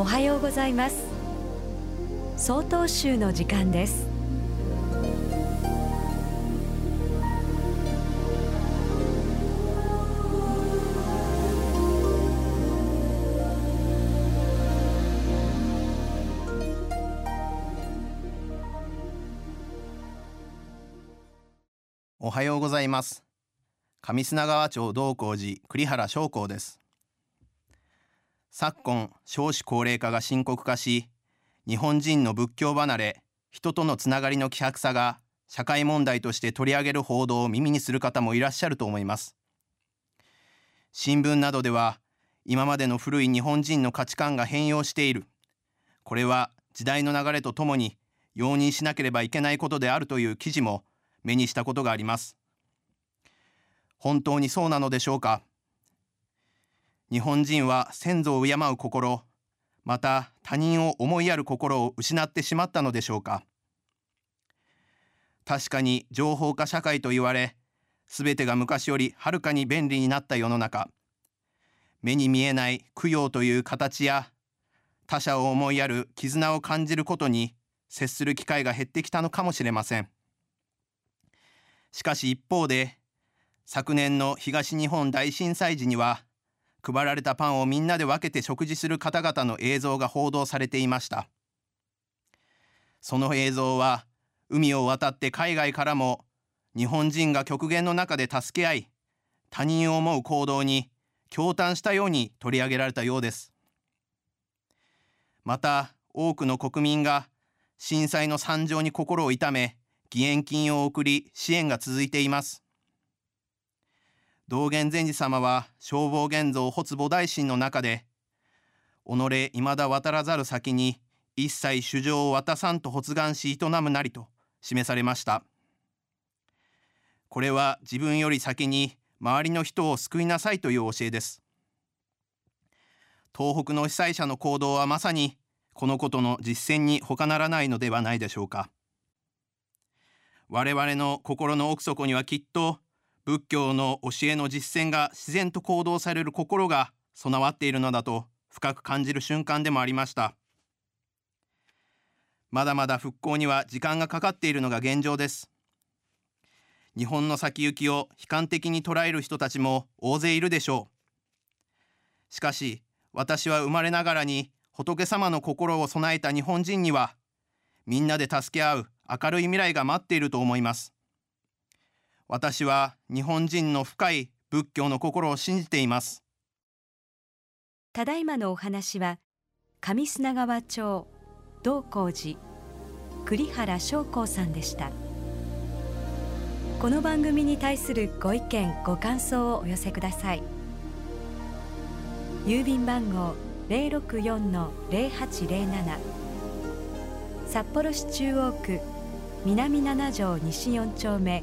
おはようございます。総統集の時間です。おはようございます。上砂川町道光寺栗原商工です。昨今少子高齢化が深刻化し日本人の仏教離れ人とのつながりの希薄さが社会問題として取り上げる報道を耳にする方もいらっしゃると思います。新聞などでは今までの古い日本人の価値観が変容している。これは時代の流れとともに容認しなければいけないことであるという記事も目にしたことがあります。本当にそうなのでしょうか？日本人は先祖を敬う心また他人を思いやる心を失ってしまったのでしょうか。確かに情報化社会と言われ全てが昔よりはるかに便利になった世の中。目に見えない供養という形や他者を思いやる絆を感じることに接する機会が減ってきたのかもしれません。しかし一方で昨年の東日本大震災時には配られたパンをみんなで分けて食事する方々の映像が報道されていました。その映像は海を渡って海外からも日本人が極限の中で助け合い他人を思う行動に驚嘆したように取り上げられたようです。また多くの国民が震災の惨状に心を痛め義援金を送り支援が続いています。道元禅師様は消防現像発菩提心の中で己未だ渡らざる先に一切主情を渡さんと発願し営むなりと示されました。これは自分より先に周りの人を救いなさいという教えです。東北の被災者の行動はまさにこのことの実践に他ならないのではないでしょうか。我々の心の奥底にはきっと仏教の教えの実践が自然と行動される心が備わっているのだと深く感じる瞬間でもありました。まだまだ復興には時間がかかっているのが現状です。日本の先行きを悲観的に捉える人たちも大勢いるでしょう。しかし私は生まれながらに仏様の心を備えた日本人にはみんなで助け合う明るい未来が待っていると思います。私は日本人の深い仏教の心を信じています。ただいまのお話は上砂川町道光寺栗原翔光さんでした。この番組に対するご意見ご感想をお寄せください。郵便番号064-0807札幌市中央区南七条西4丁目